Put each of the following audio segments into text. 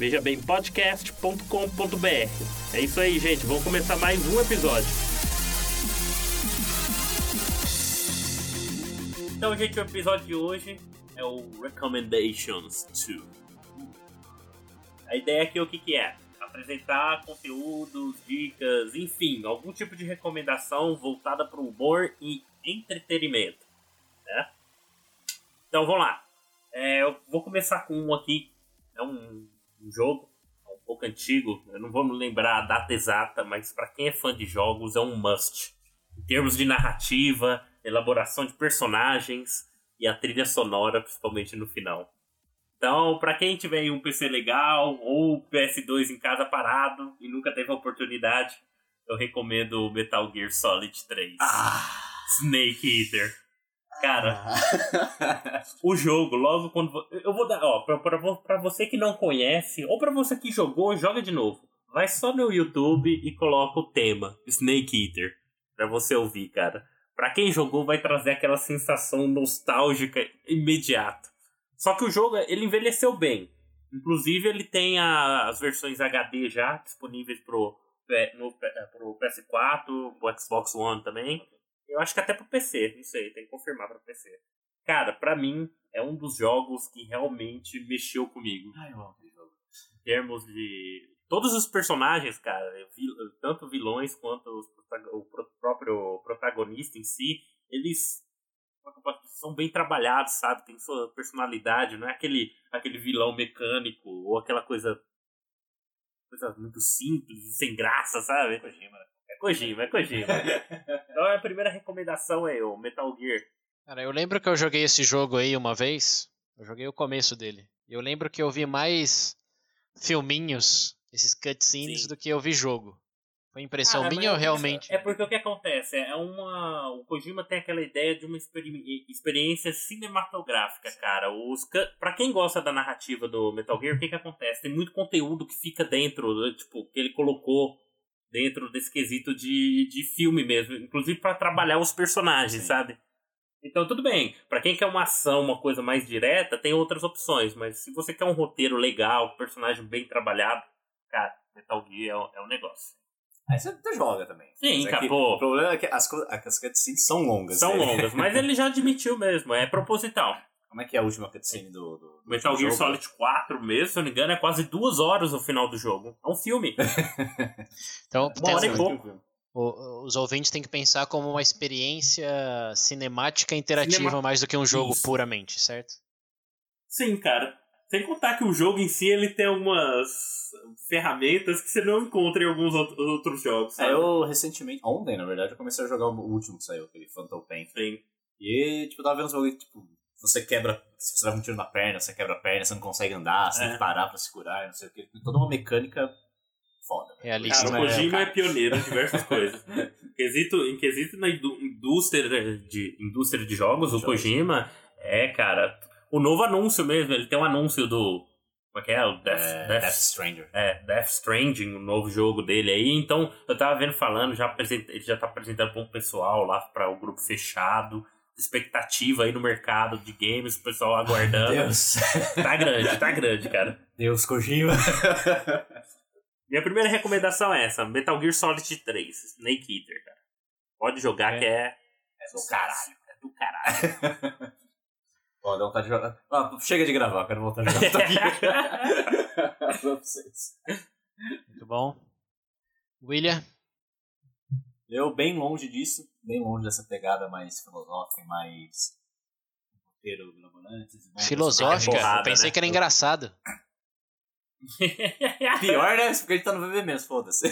vejabempodcast.com.br. É isso aí, gente, vamos começar mais um episódio. Então, gente, o episódio de hoje é o Recommendations 2. A ideia aqui é o que, que é? Apresentar conteúdos, dicas, enfim, algum tipo de recomendação voltada para o humor e entretenimento. Né? Então, vamos lá. É, eu vou começar com um aqui. Um, jogo é um pouco antigo. Eu não vou me lembrar a data exata, mas para quem é fã de jogos é um must. Em termos de narrativa, elaboração de personagens e a trilha sonora, principalmente no final. Então, para quem tiver um PC legal ou PS2 em casa parado e nunca teve a oportunidade, eu recomendo o Metal Gear Solid 3. Ah. Snake Eater. Cara, o jogo, logo quando. Eu vou dar, ó, pra, pra, pra você que não conhece, ou pra você que jogou, joga de novo. Vai só no YouTube e coloca o tema, Snake Eater, pra você ouvir, cara. Pra quem jogou, vai trazer aquela sensação nostálgica imediata. Só que o jogo, ele envelheceu bem. Inclusive, ele tem a, as versões HD já disponíveis pro, no, pro PS4, pro Xbox One também. Eu acho que até pro PC, não sei, tem que confirmar pro PC. Cara, pra mim, é um dos jogos que realmente mexeu comigo. Ai, eu amo. Em termos de. Todos os personagens, cara, tanto vilões quanto o próprio protagonista em si, eles são bem trabalhados, sabe? Tem sua personalidade, não é aquele, aquele vilão mecânico ou aquela coisa. coisa muito simples e sem graça, sabe? Kojima, né? É Kojima, é Kojima. então a primeira recomendação é o Metal Gear. Cara, eu lembro que eu joguei esse jogo aí uma vez. Eu joguei o começo dele. Eu lembro que eu vi mais filminhos, esses cutscenes, Sim. do que eu vi jogo. Foi impressão Cara, minha ou mas realmente? É porque o que acontece? É uma. O Kojima tem aquela ideia de uma experi- experiência cinematográfica, cara. Os Pra quem gosta da narrativa do Metal Gear, o que, que acontece? Tem muito conteúdo que fica dentro, tipo, que ele colocou dentro desse quesito de, de filme mesmo. Inclusive pra trabalhar os personagens, Sim. sabe? Então, tudo bem. Pra quem quer uma ação, uma coisa mais direta, tem outras opções. Mas se você quer um roteiro legal, personagem bem trabalhado, cara, Metal Gear é o- é o negócio. Aí você joga também. Sim, Mas é acabou. O problema é que as, as cutscenes são longas. São né? longas, mas ele já admitiu mesmo, é proposital. Como é que é a última cutscene do, do, do Metal Gear jogo? Solid 4 mesmo, se eu não me engano, é quase duas horas o final do jogo. É um filme. Então, Uma tem- hora e Sim, pouco. o- os ouvintes têm que pensar como uma experiência cinemática interativa Cinema- mais do que um jogo Isso. puramente, certo? Sim, cara. Sem contar que o jogo em si ele tem algumas ferramentas que você não encontra em alguns out- outros jogos. É, Sabe? eu recentemente, ontem na verdade, eu comecei a jogar o último que saiu, aquele Phantom Pain. Sim. E, tipo, eu tava vendo uns bagulho, tipo, você quebra, se você dá um tiro na perna, você quebra a perna, você não consegue andar, você É. tem que parar pra segurar, não sei o que. Tem toda uma mecânica foda. né? Realista. Cara, o Kojima é Kojima é, pioneiro em diversas coisas. Em quesito, em quesito na indústria de, indústria de jogos, o. Kojima é, cara. O novo anúncio mesmo, ele tem um anúncio do. Como é que é? O Death, É, Death, Death Stranger. é, Death Stranding, o novo jogo dele aí. Então, eu tava vendo falando, já apresenta- ele já tá apresentando pra um pessoal lá, para o grupo fechado. Expectativa aí no mercado de games, o pessoal aguardando. Deus. Tá grande, tá grande, cara. Deus, Kojima. Minha primeira recomendação é essa: Metal Gear Solid 3, Snake Eater, cara. Pode jogar É. que é, É do caralho. É do caralho. Ó, dá vontade de jogar. Ah, chega de gravar, quero voltar a jogar Metal Gear. Muito bom. William, Eu, bem longe disso, bem longe dessa pegada mais filosófica, mais roteiro mirabolante. filosófica? porrada, eu pensei né? que era engraçado. Pior, né? Porque a gente tá no VB mesmo, foda-se.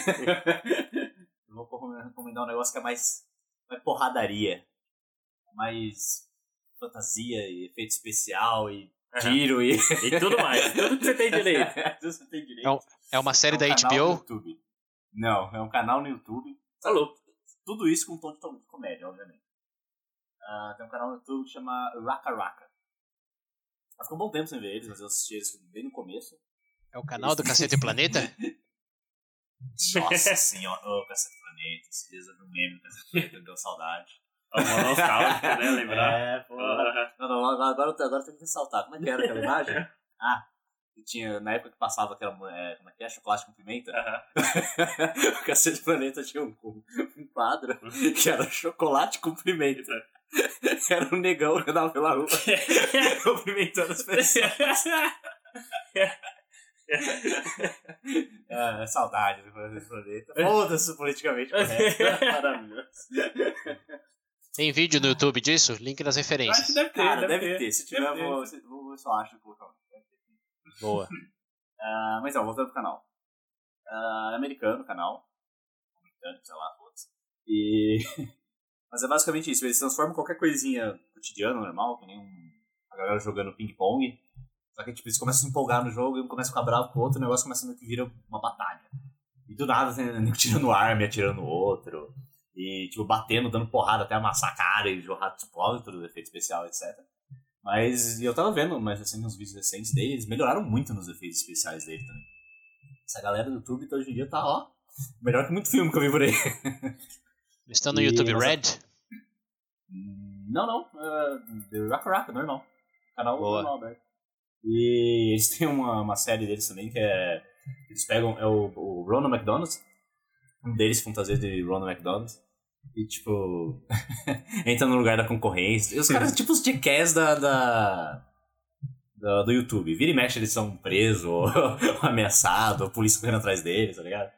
Eu vou recomendar um negócio que é mais, mais porradaria. Mais fantasia e efeito especial e tiro e. E tudo mais. Tudo que você tem direito. Tudo que você tem direito. É É uma série É um da HBO? Não, é um canal no YouTube. Tá louco. Tudo isso com um tom de, tom de comédia, obviamente. Ah, tem um canal no YouTube que chama Raka Raka. Mas ficou um bom tempo sem ver eles, mas eu assisti eles bem no começo. É o canal do Cacete Planeta? Nossa senhora, ô, Cacete Planeta, esses dias eu vi um meme do Cacete Planeta, deu saudade. Uma nostálgica, né? Lembrar. É, pô. Aham. Não, não, agora, agora, eu tenho- agora eu tenho que ressaltar. Como é que era aquela imagem? Ah, que tinha, na época que passava aquela, é, como é que é, chocolate com pimenta, o Cacete Planeta tinha um, um quadro que era chocolate com pimenta. Era um negão que andava pela rua cumprimentando as pessoas. Ah, saudade do Cacete Planeta. Foda-se politicamente correto. Maravilhoso. Tem vídeo no YouTube disso? Link nas Acho que referências. deve ter, Cara, deve, deve ter. Se tiver, Deve ter. vou, se- vou ver se eu acho e colocar. Boa. Ah, mas então, voltando pro canal. É americano o canal. Americano, sei lá, foda-se. E. mas é basicamente isso. Eles transformam qualquer coisinha cotidiana, normal, que nem um... a galera jogando ping-pong. Só que tipo, eles começam a se empolgar no jogo e um começa a ficar bravo com o outro o negócio começa a meio que vira uma batalha. E do nada tem nego tirando arma e atirando no outro. E tipo, batendo, dando porrada até amassar a cara e jorrar tipo, todo efeito especial, etc. Mas eu tava vendo mais recente uns vídeos recentes dele, eles melhoraram muito nos efeitos especiais dele também. Essa galera do YouTube então, hoje em dia tá, ó, melhor que muito filme que eu vi por aí. Eles estão no E YouTube Red? Não, não, uh, The Raka Raka, normal. Canal Boa. normal aberto. E eles têm uma, uma série deles também que é. Eles pegam. É o, o Ronald McDonald. Um deles fantasia de Ronald McDonald. E tipo. entra no lugar da concorrência. E os caras, tipo os jackass da, da, da- do YouTube. Vira e mexe, eles são presos, ou, ou ameaçados, ou a polícia correndo atrás deles, tá ligado?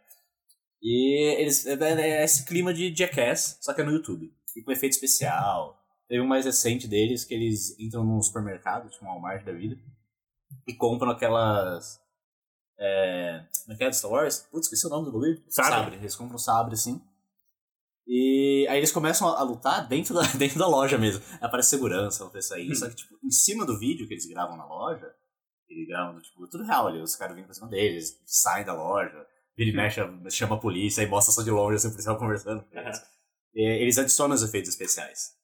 E eles. É, é esse clima de jackass, só que é no YouTube. E com efeito especial. Teve um mais recente deles que eles entram num supermercado, tipo um Walmart da vida, e compram aquelas. É, como é que é do Star Wars? Putz, esqueci o nome do bagulho. Sabre. Eles compram sabre assim. E aí eles começam a, lutar dentro da, dentro da loja mesmo. Aparece segurança, uma pessoa aí. Só que, tipo, em cima do vídeo que eles gravam na loja, eles gravam, tipo, tudo real ali. Os caras vindo pra cima deles, saem da loja, vira e mexe, chama a polícia, aí mostra só de longe assim, o policial conversando com eles. E eles adicionam os efeitos especiais.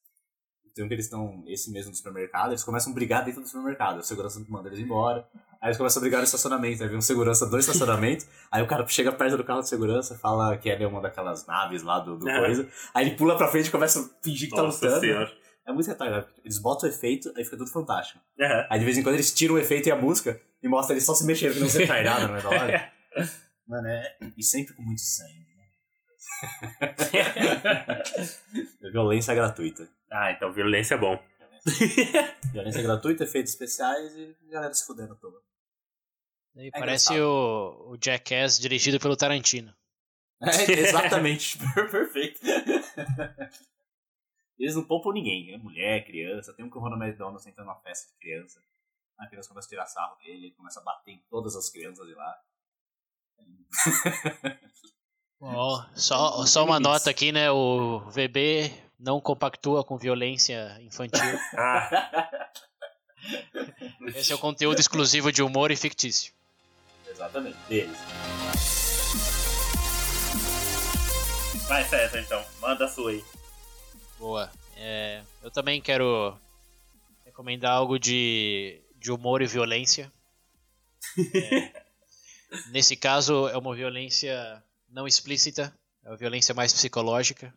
Então que eles estão, esse mesmo no supermercado, eles começam a brigar dentro do supermercado. A segurança manda eles embora. Aí eles começam a brigar no estacionamento. Aí vem um segurança do estacionamento. aí o cara chega perto do carro de segurança, fala que é uma daquelas naves lá do, do É. coisa. Aí ele pula pra frente e começa a fingir que tá Nossa lutando. senhora. É muito retardado. Eles botam o efeito, aí fica tudo fantástico. Aham. Aí de vez em quando eles tiram o efeito e a música e mostra eles só se mexendo, que não se retardado, não é da hora? Mano, é. E sempre com muito sangue. Né? Violência gratuita. ah, então violência é bom. Violência gratuita, efeitos especiais e galera se fudendo toda. É parece engraçado. o, o Jackass dirigido pelo Tarantino. É, exatamente. Perfeito. Eles não poupam ninguém. É mulher, criança. Tem um que o Ronald McDonald entra numa festa de criança. A criança começa a tirar sarro dele, ele começa a bater em todas as crianças de lá. Ó, só, só uma nota aqui, né? O VB não compactua com violência infantil. Ah, Esse é o conteúdo exclusivo de humor e fictício. Exatamente, deles. vai, César, então. Manda a sua aí. Boa. É, eu também quero recomendar algo de, de humor e violência. É, nesse caso, é uma violência não explícita, é uma violência mais psicológica,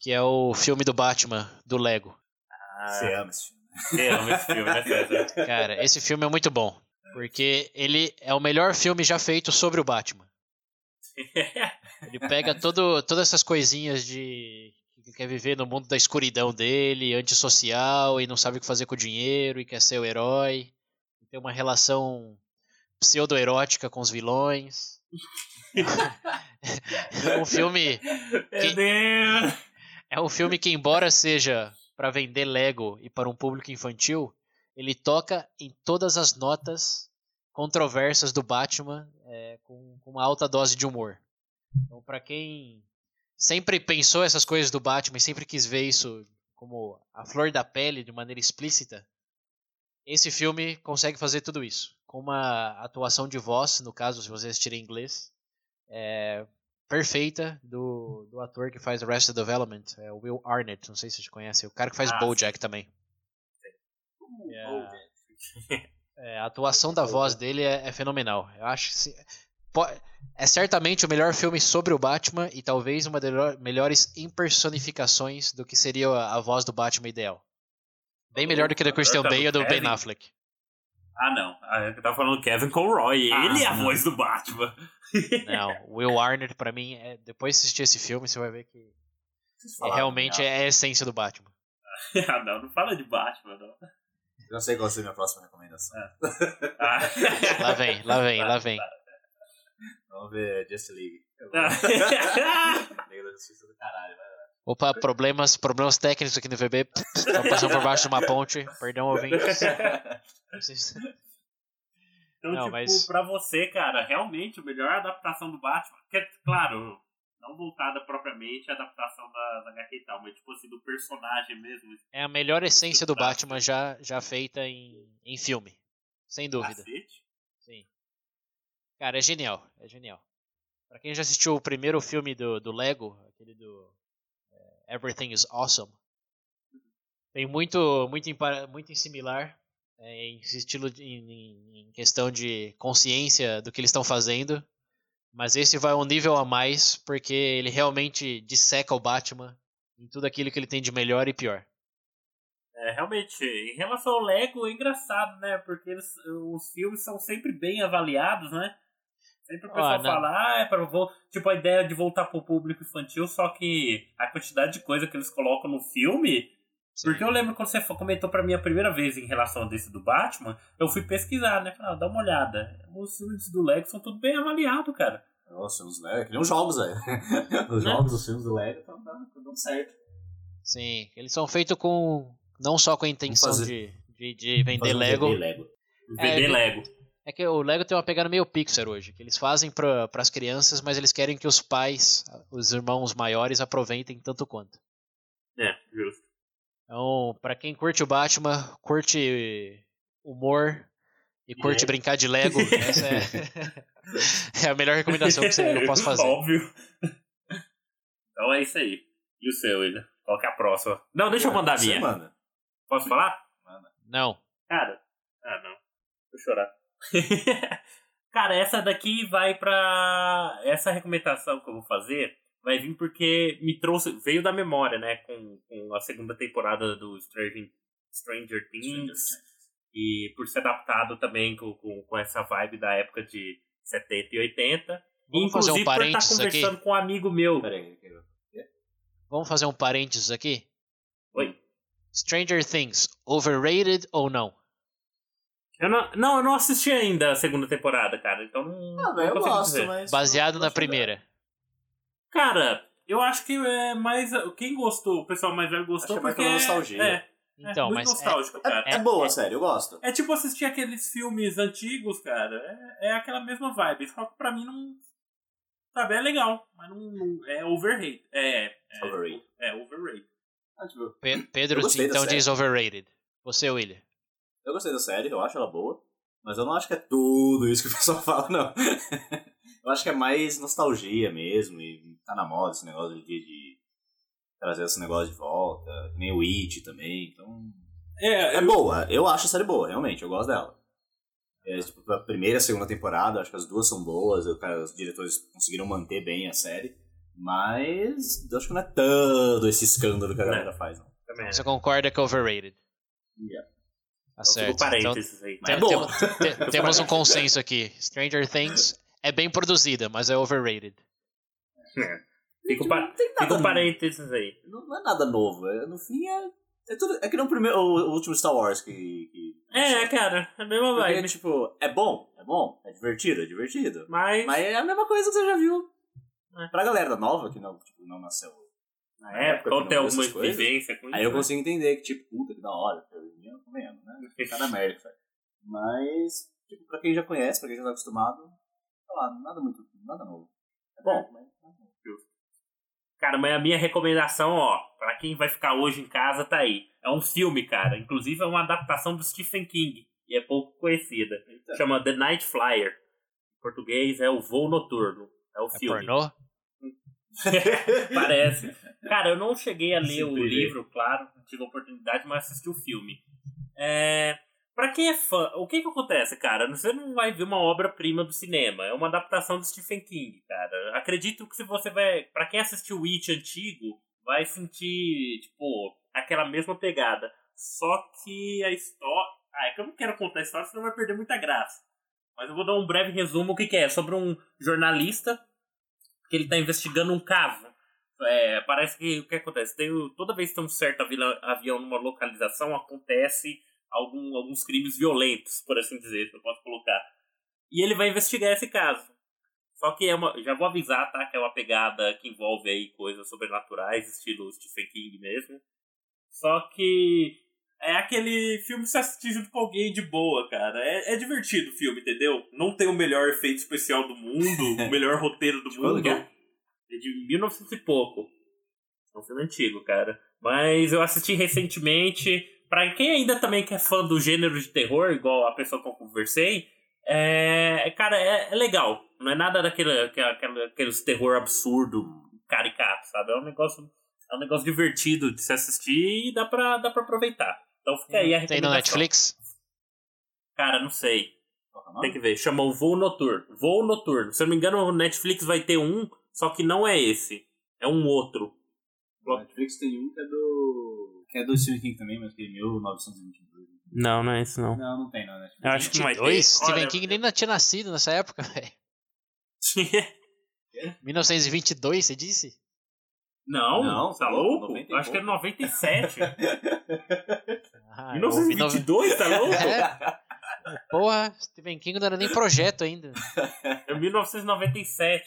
que é o filme do Batman, do Lego. Ah, Você ama esse filme. você ama esse filme, né, César? Cara, esse filme é muito bom, porque ele é o melhor filme já feito sobre o Batman. Ele pega todo, todas essas coisinhas de que quer viver no mundo da escuridão dele, antissocial e não sabe o que fazer com o dinheiro e quer ser o herói. Tem uma relação pseudo-erótica com os vilões. É um filme Meu Deus! é um filme que embora seja para vender Lego e para um público infantil, ele toca em todas as notas controversas do Batman é, com, com uma alta dose de humor. Então, para quem sempre pensou essas coisas do Batman e sempre quis ver isso como a flor da pele de maneira explícita, esse filme consegue fazer tudo isso. Com uma atuação de voz, no caso, se você assistir em inglês, é, perfeita do, do ator que faz Arrested Development, é o Will Arnett, não sei se você conhece, o cara que faz Ah, BoJack também. É, é, a atuação da voz dele é, é fenomenal. Eu acho que se- é certamente o melhor filme sobre o Batman e talvez uma das melhor- melhores impersonificações do que seria a, a voz do Batman ideal. Bem melhor do que a do Christian Bale e do Ben? Affleck. Ah, não. Ah, Eu tava falando Kevin Conroy. Ah, Ele é a não. voz do Batman. Não, Will Arnett pra mim, é, depois de assistir esse filme, você vai ver que é, realmente é a essência do Batman. ah, não. Não fala de Batman, não. Eu não sei qual vai ser a minha próxima recomendação. Ah. Lá vem, lá vem, lá vem. Vamos ver Just League. Liga da Justiça do caralho, vai lá. Opa, problemas, problemas técnicos aqui no VB. Estamos passando por baixo de uma ponte. Perdão, ouvintes. Então, Não, tipo, mas- pra você, cara, realmente a melhor adaptação do Batman, que é, claro, não voltada propriamente à adaptação da, da HQ e tal, mas tipo assim, do personagem mesmo. É a melhor essência do Batman já, já feita em, em filme. Sem dúvida. Cacete. Sim. Cara, é genial. É genial. Pra quem já assistiu o primeiro filme do, do Lego, aquele do Everything is Awesome, tem muito, muito, muito similar é, em estilo de- em, em questão de consciência do que eles estão fazendo. Mas esse vai um nível a mais porque ele realmente disseca o Batman em tudo aquilo que ele tem de melhor e pior. É, realmente, em relação ao Lego, é engraçado, né? Porque eles- os filmes são sempre bem avaliados, né? Sempre o pessoal Ah, fala, ah, é pra vol- tipo a ideia de voltar pro público infantil, só que a quantidade de coisa que eles colocam no filme. Porque eu lembro quando você comentou pra mim a primeira vez em relação a desse do Batman, eu fui pesquisar, né? Falei, ah, dá uma olhada. Os filmes do Lego são tudo bem avaliados, cara. Nossa, os Lego, que nem os jogos, velho. Os Né? jogos, os filmes do Lego estão dando certo. Sim, eles são feitos com. Não só com a intenção fazer- de, de, de vender um Lego. bebê Lego. VD É, Lego. É que o Lego tem uma pegada meio Pixar hoje, que eles fazem para as crianças, mas eles querem que os pais, os irmãos maiores, aproveitem tanto quanto. É, justo. Então, pra quem curte o Batman, curte humor e curte É. brincar de Lego, essa é, é a melhor recomendação que você- eu posso fazer. Óbvio. Então é isso aí. E o seu, William? Qual que é a próxima? Não, deixa eu mandar a minha. manda. Posso falar? Não. Cara. Ah, não. Vou chorar. Cara, essa daqui vai pra. Essa recomendação que eu vou fazer vai vir porque me trouxe. Veio da memória, né? Com, com a segunda temporada do Stranger, Stranger Things. E por ser adaptado também com, com, com essa vibe da época de 70 e 80. Vamos fazer um Inclusive por estar parênteses aqui? conversando com um amigo meu. Pera aí, que eu- Vamos fazer um parênteses aqui? Oi. Stranger Things, overrated ou não? Eu não, não, eu não assisti ainda a segunda temporada, cara. Então não. Ah, velho, eu gosto, dizer. mas. Baseado na primeira. Cara, eu acho que é mais. Quem gostou, o pessoal mais velho gostou Acho que é mais porque. pela nostalgia. É, Então, é muito mas é- nostálgico, da. cara. É, é boa, sério, eu gosto. É tipo assistir aqueles filmes antigos, cara. É, é aquela mesma vibe. Só que pra mim não. Sabe, é legal, mas não, não- é overrated. É, é, Overrated. é overrated. Ah, tipo, Pe- Pedro então diz overrated. Você, William. Eu gostei da série, eu acho ela boa. Mas eu não acho que é tudo isso que o pessoal fala, não. eu acho que é mais nostalgia mesmo. E tá na moda esse negócio de, de trazer esse negócio de volta. que Nem o It também. Então. É, É boa, eu acho a série boa, realmente, eu gosto dela. É, tipo, a primeira e a segunda temporada, acho que as duas são boas, os diretores conseguiram manter bem a série, mas eu acho que não é tanto esse escândalo que a galera faz, não. Você concorda que é overrated? Yeah. Então, certo. Então, parênteses aí. Mas é tem- boa. tem- te- temos um consenso aqui. Stranger Things é bem produzida, mas é overrated. Fica Não tem fica nada o parênteses aí. Não, não é nada novo, é- no fim é. É, tudo, é que nem o, primeiro, o, o último Star Wars que. que É, cara, é a mesma Porque, vibe. tipo, é bom, é bom, é divertido, é divertido. Mas, Mas é a mesma coisa que você já viu. É. Pra galera nova que não, tipo, não nasceu. na época, ou tem não alguma vivência com Aí eu isso, consigo entender que, tipo, puta, que da hora. Eu eu comendo, Tá na sabe? Mas, tipo, pra quem já conhece, pra quem já tá acostumado, sei lá, nada muito, nada novo. É bom, mas. Cara, mas a minha recomendação, ó, pra quem vai ficar hoje em casa, tá aí. É um filme, cara. Inclusive é uma adaptação do Stephen King. E é pouco conhecida. Eita. Chama The Night Flyer. Em português é o voo noturno. É o É filme. pornô? Parece. Cara, eu não cheguei a ler Sem o livro, claro, não tive a oportunidade, mas assisti o filme. É. Pra quem é fã, o que que acontece, cara? Você não vai ver uma obra-prima do cinema. É uma adaptação do Stephen King, cara. Acredito que se você vai. Pra quem assistiu o It antigo, vai sentir, tipo, aquela mesma pegada. Só que a história. Ah, é que eu não quero contar a história, senão vai perder muita graça. Mas eu vou dar um breve resumo. O que, que é? Sobre um jornalista que ele tá investigando um caso. É, parece que o que acontece? Tem, toda vez que tem um certo avi- avião numa localização, acontece algum, alguns crimes violentos, por assim dizer, se eu posso colocar. E ele vai investigar esse caso. Só que é uma. Já vou avisar, tá? Que é uma pegada que envolve aí coisas sobrenaturais, estilo Stephen King mesmo. Só que é aquele filme que você assiste junto com alguém de boa, cara. É, é divertido o filme, entendeu? Não tem o melhor efeito especial do mundo, o melhor roteiro do mundo. É? De 1900 e pouco. É um filme antigo, cara. Mas eu assisti recentemente. Pra quem ainda também que é fã do gênero de terror, igual a pessoa que eu conversei, é. Cara, é, é legal. Não é nada daquele aquela- aqueles terror absurdo, caricato, sabe? É um negócio. É um negócio divertido de se assistir e dá pra, dá pra aproveitar. Então fica aí a Tem no. Netflix? Cara, não sei. Tem que ver. Chama o Voo Noturno. Voo Noturno. Se eu não me engano, o Netflix vai ter um, só que não é esse. É um outro. No Netflix tem um que é do. que é do Stephen King também, mas que é 1922. Não, não é esse não. Não, não tem na Netflix. Eu acho que não ter. 22? Stephen Olha, King nem tinha nascido nessa época, velho. 1922, você disse? não, Não, tá louco, louco? 90 Eu acho que é pouco. 97. Ah, eu ouvi nove- 1922, tá louco? É, porra, Stephen King não era nem projeto ainda. É 1997.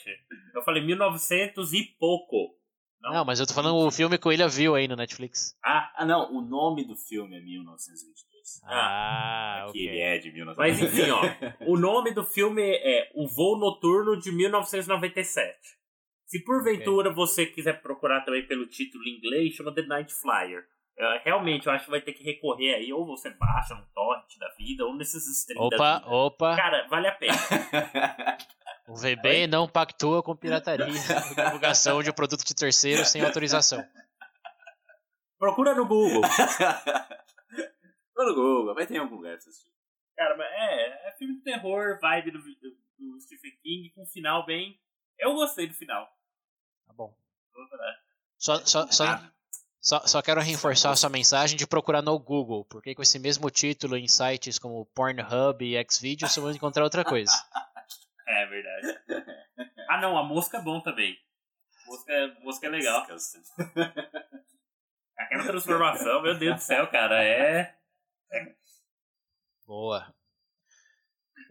Eu falei 1900 e pouco. Não. Não, mas eu tô falando o filme que o William viu aí no Netflix. Ah, Ah, não, o nome do filme é 1922. Ah, que ele ok. é de mas 1922. enfim, ó. O nome do filme é O Voo Noturno de 1997. Se porventura você quiser procurar também pelo título em inglês, chama The Night Flyer. É, realmente, eu acho que vai ter que recorrer aí, ou você baixa no torrent da vida, ou nesses streams da Opa, vida. opa. Cara, vale a pena. O VB não pactua com pirataria e divulgação de um produto de terceiro sem autorização. Procura no Google. No Google, vai ter algum lugar pra assistir. Cara, mas é, é filme de terror, vibe do, do, do Stephen King, com um final bem. Eu gostei do final. Tá bom. Vou. Só, só, só, Ah, só, só quero reforçar a sua mensagem de procurar no Google, porque com esse mesmo título em sites como Pornhub e Xvideos você vai encontrar outra coisa. É verdade. Ah não, a mosca é bom também. Mosca, mosca é legal. Aquela transformação, meu Deus do céu, cara, é. Boa.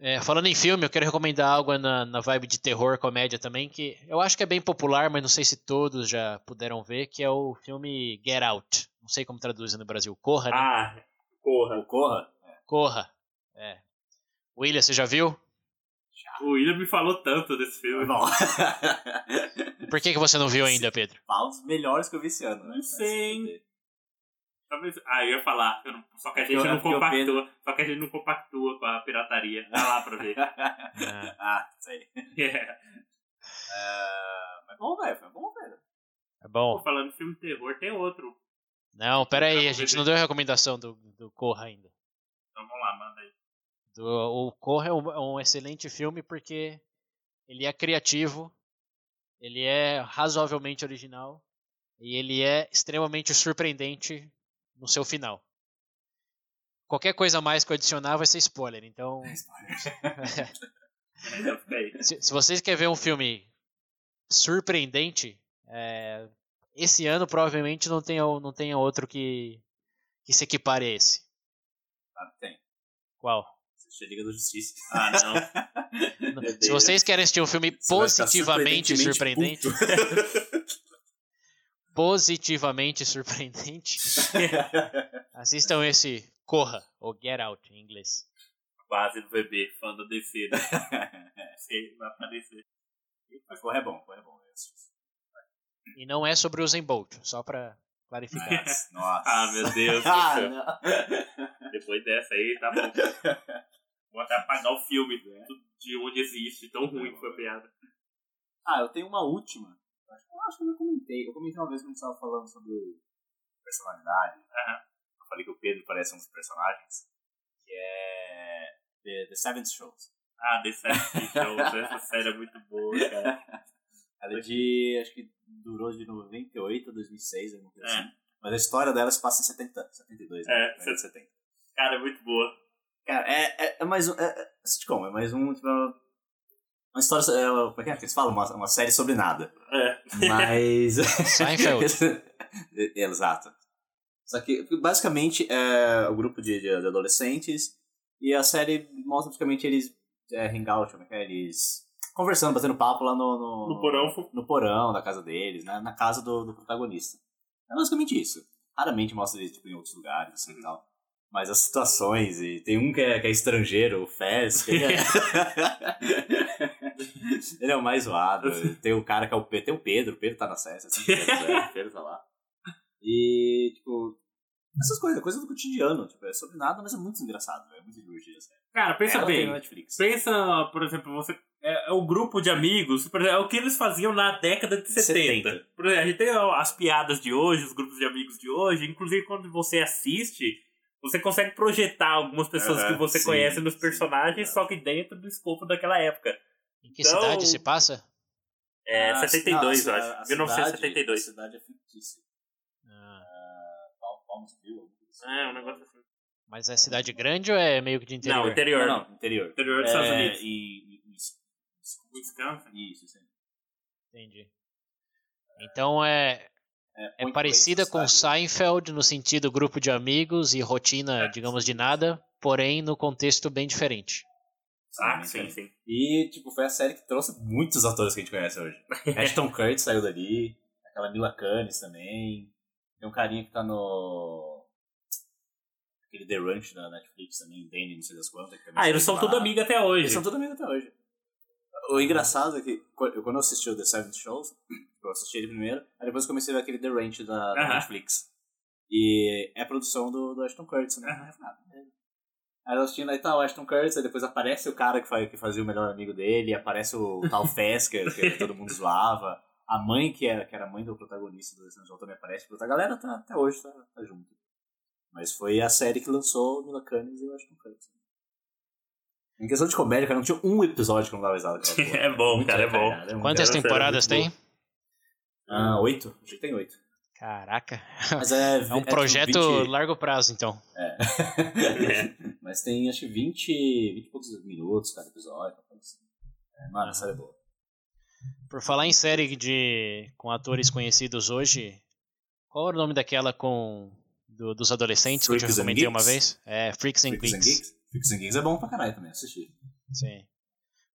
É, falando em filme, eu quero recomendar algo na, na vibe de terror, comédia também, que eu acho que é bem popular, mas não sei se todos já puderam ver, que é o filme Get Out. Não sei como traduzir no Brasil. Corra, né? Ah, corra. Corra? Corra. É. William, você já viu? O William me falou tanto desse filme. Bom. Por que, que você não viu ainda, Pedro? Fala os melhores que eu vi esse ano. né? Não sei, hein? Talvez- Ah, eu ia falar. eu não- Só que a gente eu- não compactua. Só que a gente não compactua com a pirataria. Vai lá pra ver. Ah, sei. É. Ah, mas bom, velho. Foi bom, velho. é bom. falando em filme de terror, tem outro. Não, pera aí, a gente não deu a recomendação do, do Corra ainda. Então vamos lá, manda aí. Do- o Corra é um, é um excelente filme porque ele é criativo, ele é razoavelmente original e ele é extremamente surpreendente no seu final. Qualquer coisa a mais que eu adicionar vai ser spoiler, então fica aí. se, se vocês querem ver um filme surpreendente, é, esse ano provavelmente não tenha, não tenha outro que, que se equipare a esse. Ah, tem. Qual? Assistir Liga da Justiça. Ah, não. Se vocês querem assistir um filme Você positivamente surpreendente. positivamente surpreendente, assistam esse Corra, ou Get Out em inglês. Base do bebê, fã do DC. Né? Sei, vai pra DC. Mas Corra é bom, Corra é bom. E não é sobre o Zen Bolt, só pra clarificar. Nossa. Ah, meu Deus Ah. Depois dessa aí, tá bom. Vou até apagar o filme de onde existe, tão ruim que foi a piada. Ah, eu tenho uma última. Eu acho- Eu acho que eu já comentei. Eu comentei uma vez quando a gente estava falando sobre personalidade. Eu falei que o Pedro parece um dos personagens. Que é The, The Seventh Shows. Ah, The Seven Shows, essa série é muito boa, cara. Ela é de. Acho que durou de 98 a 2006, alguma coisa É. assim. Mas a história dela se passa em 70, 72, né? É, Década de 70. Cara, é muito boa. Cara, é, é, é mais um. É, é sitcom, é mais um. Tipo, uma história. É, como é que é que eles falam? Uma, uma série sobre nada. É. Mas. Seinfeld. Exato. Só que, basicamente, é o grupo de, de adolescentes e a série mostra basicamente eles é, hangout, como é que é? Eles conversando, batendo papo lá no... No, No porão. No porão da casa deles, né? na casa do, do protagonista. É basicamente isso. Raramente mostra eles tipo, em outros lugares, assim e tal. Mas as situações, e tem um que é, que é estrangeiro, o Fez, que é... ele é o mais zoado. Tem o cara que é o Pedro, tem o Pedro, o Pedro tá na cesta, assim, o Pedro, é, o Pedro tá lá. E, tipo, essas coisas, coisa do cotidiano, tipo, é sobre nada, mas é muito engraçado, é muito divertido, assim. Cara, pensa Ela bem. Netflix. Pensa, por exemplo, você. É, é o grupo de amigos, por exemplo, é o que eles faziam na década de 70. 70. Por exemplo, a gente tem as piadas de hoje, os grupos de amigos de hoje, inclusive quando você assiste, você consegue projetar algumas pessoas Aham, que você sim, conhece nos sim. personagens, só que dentro do escopo daquela época. Em que Então- cidade se passa? É Ah, 72, não, eu acho. a 1972. Cidade, a cidade é fictícia. Ah, Pal- Palmsville, alguma coisa assim. É, um negócio assim. mas é cidade grande ou é meio que de interior? Não, interior. Não, não, interior. Interior dos é, Estados Unidos. E, e, e- Wisconsin. isso, isso aí. Entendi. Então é, É, é parecida com. Seinfeld no sentido grupo de amigos e rotina, É. digamos, de nada, porém no contexto bem diferente. Ah, Sim, sim. E, tipo, foi a série que trouxe muitos atores que a gente conhece hoje. Ashton Kutcher saiu dali, aquela Mila Kunis também. Tem um carinha que tá no... Aquele The Ranch da Netflix também, Danny, não sei das quantas. também Ah, eles são tudo amigos até hoje. Eles são tudo amigos até hoje. O engraçado é que quando eu assisti o The Seventh Shows, eu assisti ele primeiro, aí depois comecei a ver aquele The Ranch da, da Aham. Netflix. E é produção do, do Ashton Kutcher, né? Aham. Aí eu falei, ah, beleza. Aí eu assistindo, aí tá o Ashton Kutcher, aí depois aparece o cara que, fa- que fazia o melhor amigo dele, aparece o tal Fez, que, todo mundo zoava. A mãe, que era, que era a mãe do protagonista do Show, também aparece. A galera tá, até hoje tá, tá junto. Mas foi a série que lançou o Mila Kunis e o Ashton Kutcher. Em questão de comédia, cara, não tinha um episódio que não dava risada. porra. É bom, cara, é bom. Quantas é temporadas tem? Ah, oito? Acho que tem oito. Caraca. Mas é, É um tipo projeto 20 largo prazo, então. É. Mas tem acho que 20, 20 e poucos minutos cada episódio. uma coisa assim. É, mano, a série é boa. Por falar em série de com atores conhecidos hoje, qual era o nome daquela com do- dos adolescentes que eu Freaks já comentei uma Geeks? vez? É, Freaks and Freaks and Geeks. Geeks. Freaks and Geeks é bom pra caralho também, assisti. Sim.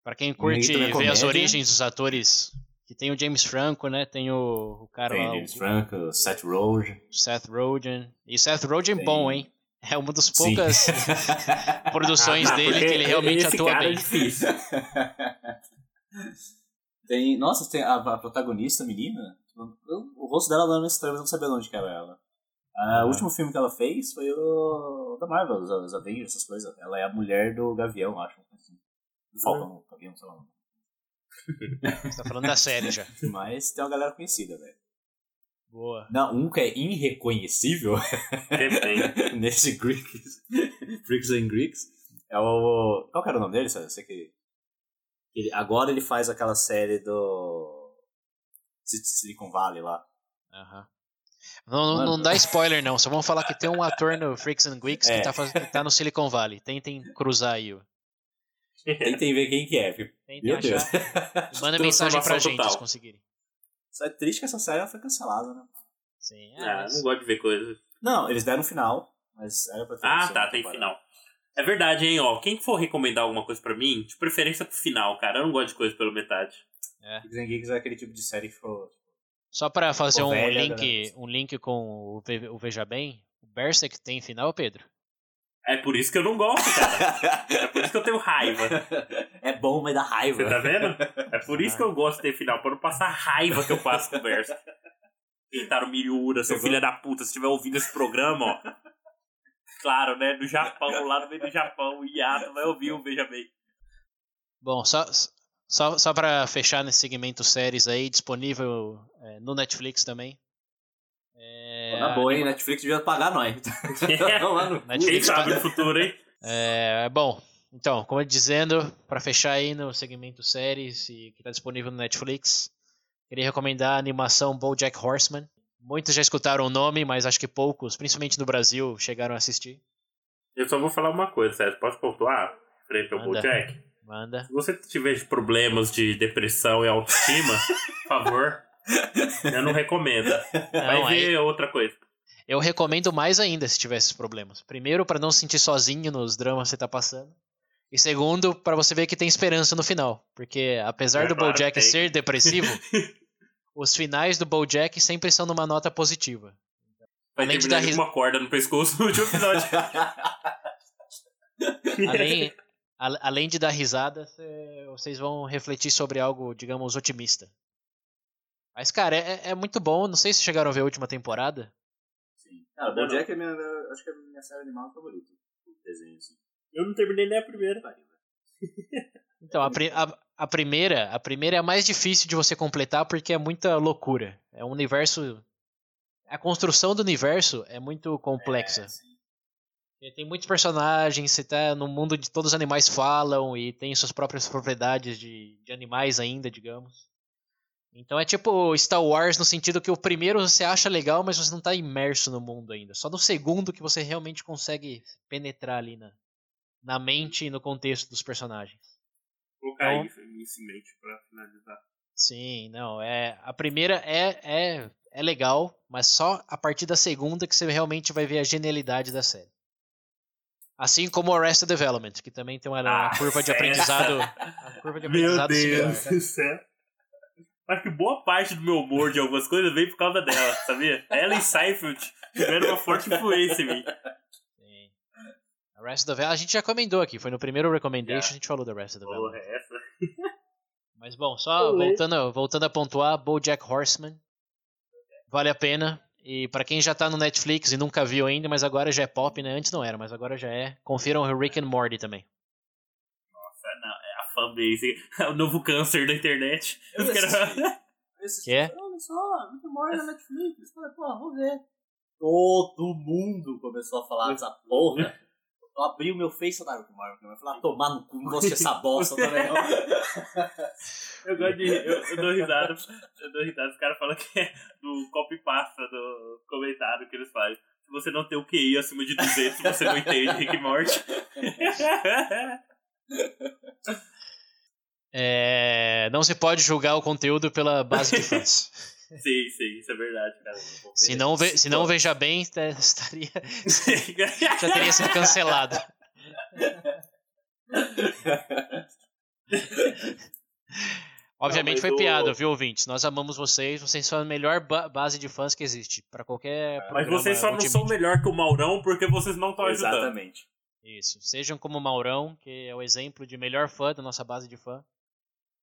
Pra quem curte é ver as origens dos atores, que tem o James Franco, né? Tem o, o cara Tem lá, James o Franco, Seth Rogen. Seth Rogen. E Seth Rogen Tem. bom, hein? É uma das poucas produções Ah, dele que ele realmente esse atua cara bem. É difícil. tem, nossa, tem a, a protagonista, a menina. eu- o rosto dela dando estranho, mas eu não sabia de onde que era ela. Ah, O último filme que ela fez foi o da Marvel, os, os Avengers, essas coisas. Ela é a mulher do Gavião, acho. Assim. Do Falcão, Gavião, sei lá. Você tá falando da série já. Mas tem uma galera conhecida, velho. Boa. Não, um que é irreconhecível nesse Greeks, Freaks and Greeks é o. Qual que era o nome dele? Eu sei que. Ele, agora ele faz aquela série do. Sil- Silicon Valley lá. Aham. Não, não, não dá spoiler, não. Só vamos falar que tem um ator no Freaks and Geeks É. que, tá que tá no Silicon Valley. Tentem cruzar aí. ó. Tentem ver quem que é. Tentem Meu Deus. achar. Manda mensagem pra gente total. se conseguirem. Só é triste que essa série ela foi cancelada, né? Sim. é, Ah, mas- não gosto de ver coisas. Não, eles deram um final, mas era pra ter Ah, tá, tem temporada. final. É verdade, hein, ó. Quem for recomendar alguma coisa pra mim, de preferência pro final, cara. Eu não gosto de coisa pela metade. And Geeks é aquele tipo de série que ficou. Só pra fazer um velha, link, um link com o Veja Bem, o Berserk tem final, Pedro? É por isso que eu não gosto, cara. É por isso que eu tenho raiva. é bom, mas dá raiva. Você tá vendo? É por isso que eu gosto de ter final, pra não passar raiva que eu passo com o verso. Kentaro Miura, seu filho da puta, se estiver ouvindo esse programa, ó. Claro, né? Do Japão, lá no meio do Japão, o Yato vai ouvir o Veja Bem. Bom, só, só, só pra fechar nesse segmento séries aí, disponível é, no Netflix também. É, Na boa, hein? Netflix devia pagar nós. Netflix Quem sabe no futuro, hein? É, bom, então, como eu dizendo, para fechar aí no segmento séries e que está disponível no Netflix, queria recomendar a animação BoJack Horseman. Muitos já escutaram o nome, mas acho que poucos, principalmente no Brasil, chegaram a assistir. Eu só vou falar uma coisa, Sérgio. Posso pontuar frente ao Manda. BoJack? Manda. Se você tiver problemas de depressão e autoestima, por favor, eu não recomendo. Vai não, ver aí... outra coisa. Eu recomendo mais ainda se tiver esses problemas. Primeiro, para não se sentir sozinho nos dramas que você tá passando. E segundo, para você ver que tem esperança no final. Porque apesar é, do claro BoJack ser depressivo, os finais do BoJack sempre são numa nota positiva. Vai além de dar ris... uma corda no pescoço no último episódio. além, a, além de dar risada, vocês vão refletir sobre algo, digamos, otimista. Mas, cara, é, é muito bom. Não sei se chegaram a ver a última temporada. Sim. Cara, o BoJack é minha, acho que é a minha série animal favorita. O desenho, assim. Eu não terminei nem a primeira. Então, a, a, a, primeira, a primeira é a mais difícil de você completar porque é muita loucura. É um universo. A construção do universo é muito complexa. É, tem muitos personagens, você tá no mundo de todos os animais falam e tem suas próprias propriedades de, de animais ainda, digamos. Então é tipo Star Wars no sentido que o primeiro você acha legal, mas você não está imerso no mundo ainda. Só no segundo que você realmente consegue penetrar ali na, na mente e no contexto dos personagens colocar então, isso em mente pra finalizar. Sim, não, é a primeira é, é é legal, mas só a partir da segunda que você realmente vai ver a genialidade da série. Assim como o Arrested Development, que também tem uma, ah, curva de aprendizado, curva de aprendizado Meu Deus céu. Acho que boa parte do meu humor de algumas coisas vem por causa dela, sabia? Ela e Seinfeld tiveram uma forte influência em mim. Rest of the a gente já comentou aqui, foi no primeiro recommendation a gente falou da Rest of the Porra, é essa. Mas bom, só voltando, voltando a pontuar, BoJack Horseman vale a pena. E para quem já tá no Netflix e nunca viu ainda, mas agora já é pop, né? Antes não era, mas agora já é. Confiram o Rick and Morty também. Nossa, não, é a fanbase, é o novo câncer da internet. Eu quero... que é? Olha só, Morty na Netflix. Falei, pô, vamos ver. Todo mundo começou a falar dessa porra. Eu abri o meu Face da Rick Morty. Eu falei, ah, tomar no cu, não gosto dessa bosta também, não. eu gosto de. Eu, eu dou risada. Eu dou risada. Os caras falam que é do copy pasta do comentário que eles fazem. Se você não tem o QI acima de 200, você não entende Rick Morty. É, não se pode julgar o conteúdo pela base de fãs. Sim, sim, isso é verdade, cara. Se não, ve, se não veja bem, estaria. já teria sido cancelado. Obviamente não, foi do... piada, viu, ouvintes? Nós amamos vocês, vocês são a melhor ba base de fãs que existe para qualquer Mas vocês só não são melhor que o Maurão porque vocês não estão ajudando. Exatamente. Isso. Sejam como o Maurão, que é o exemplo de melhor fã da nossa base de fã.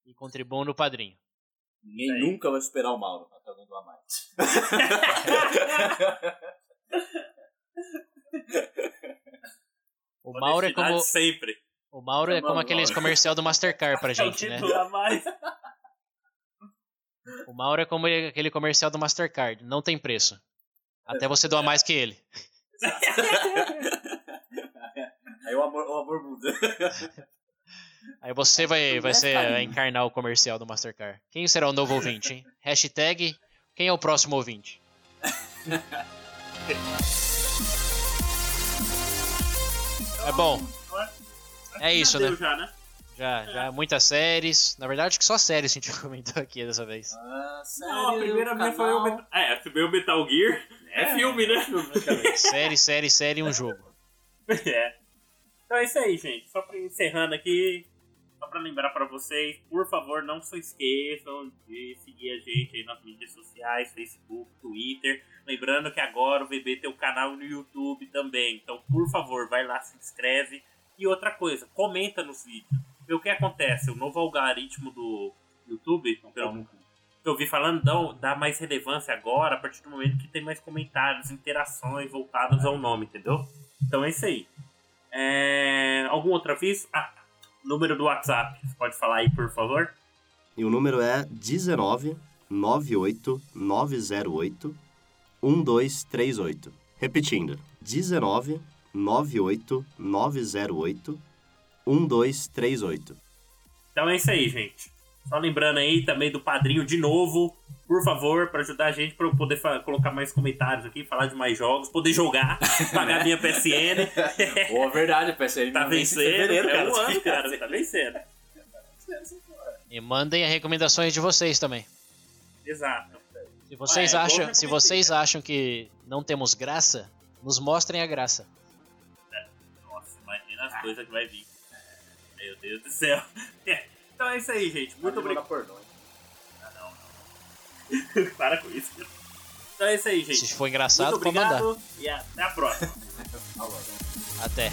E contribuam no padrinho. Ninguém nunca vai superar o Mauro até não doar mais. o Mauro é como. Sempre. O Mauro é como aqueles comercial do Mastercard pra gente, né? Mais. O Mauro é como aquele comercial do Mastercard. Não tem preço. Até você doar mais que ele. Aí o amor, o amor muda. Aí você vai, vai ser encarnar o comercial do Mastercard. Quem será o novo ouvinte, hein? Hashtag quem é o próximo ouvinte? é bom. É isso, né? Já, né? Já, já, muitas séries. Na verdade, acho que só séries a gente comentou aqui dessa vez. Ah, Não, a primeira vez foi o Metal... É, o Metal Gear. É, é filme, né? série, série, série e um jogo. É. Então é isso aí, gente. Só pra encerrando aqui, só para lembrar para vocês, por favor, não se esqueçam de seguir a gente aí nas mídias sociais, Facebook, Twitter. Lembrando que agora o VB tem o um canal no YouTube também. Então, por favor, vai lá, se inscreve. E outra coisa, comenta nos vídeos. E o que acontece? O novo algoritmo do YouTube, pelo, que eu vi falando dá, dá mais relevância agora a partir do momento que tem mais comentários, interações voltadas ao nome, entendeu? Então é isso aí. É... Algum outro aviso? Ah, número do WhatsApp. Você pode falar aí, por favor? E o número é 19 98 908 1238. Repetindo, 19 98 908 1238. Então é isso aí, gente. Só lembrando aí também do padrinho de novo, por favor, para ajudar a gente, para eu poder colocar mais comentários aqui, falar de mais jogos, poder jogar, pagar minha PSN. Boa, verdade, PSN. tá vencendo, fevereiro, é um ano, cara, tá vencendo. E mandem as recomendações de vocês também. Exato. Se vocês, ah, é, acham, se vocês acham que não temos graça, nos mostrem a graça. Nossa, imagina as coisas que vai vir. Meu Deus do céu. Então é isso aí, gente. Muito obrigado. Ah, não, não. Para com isso. Então é isso aí, gente. Se for engraçado, pode mandar. E até a próxima. até.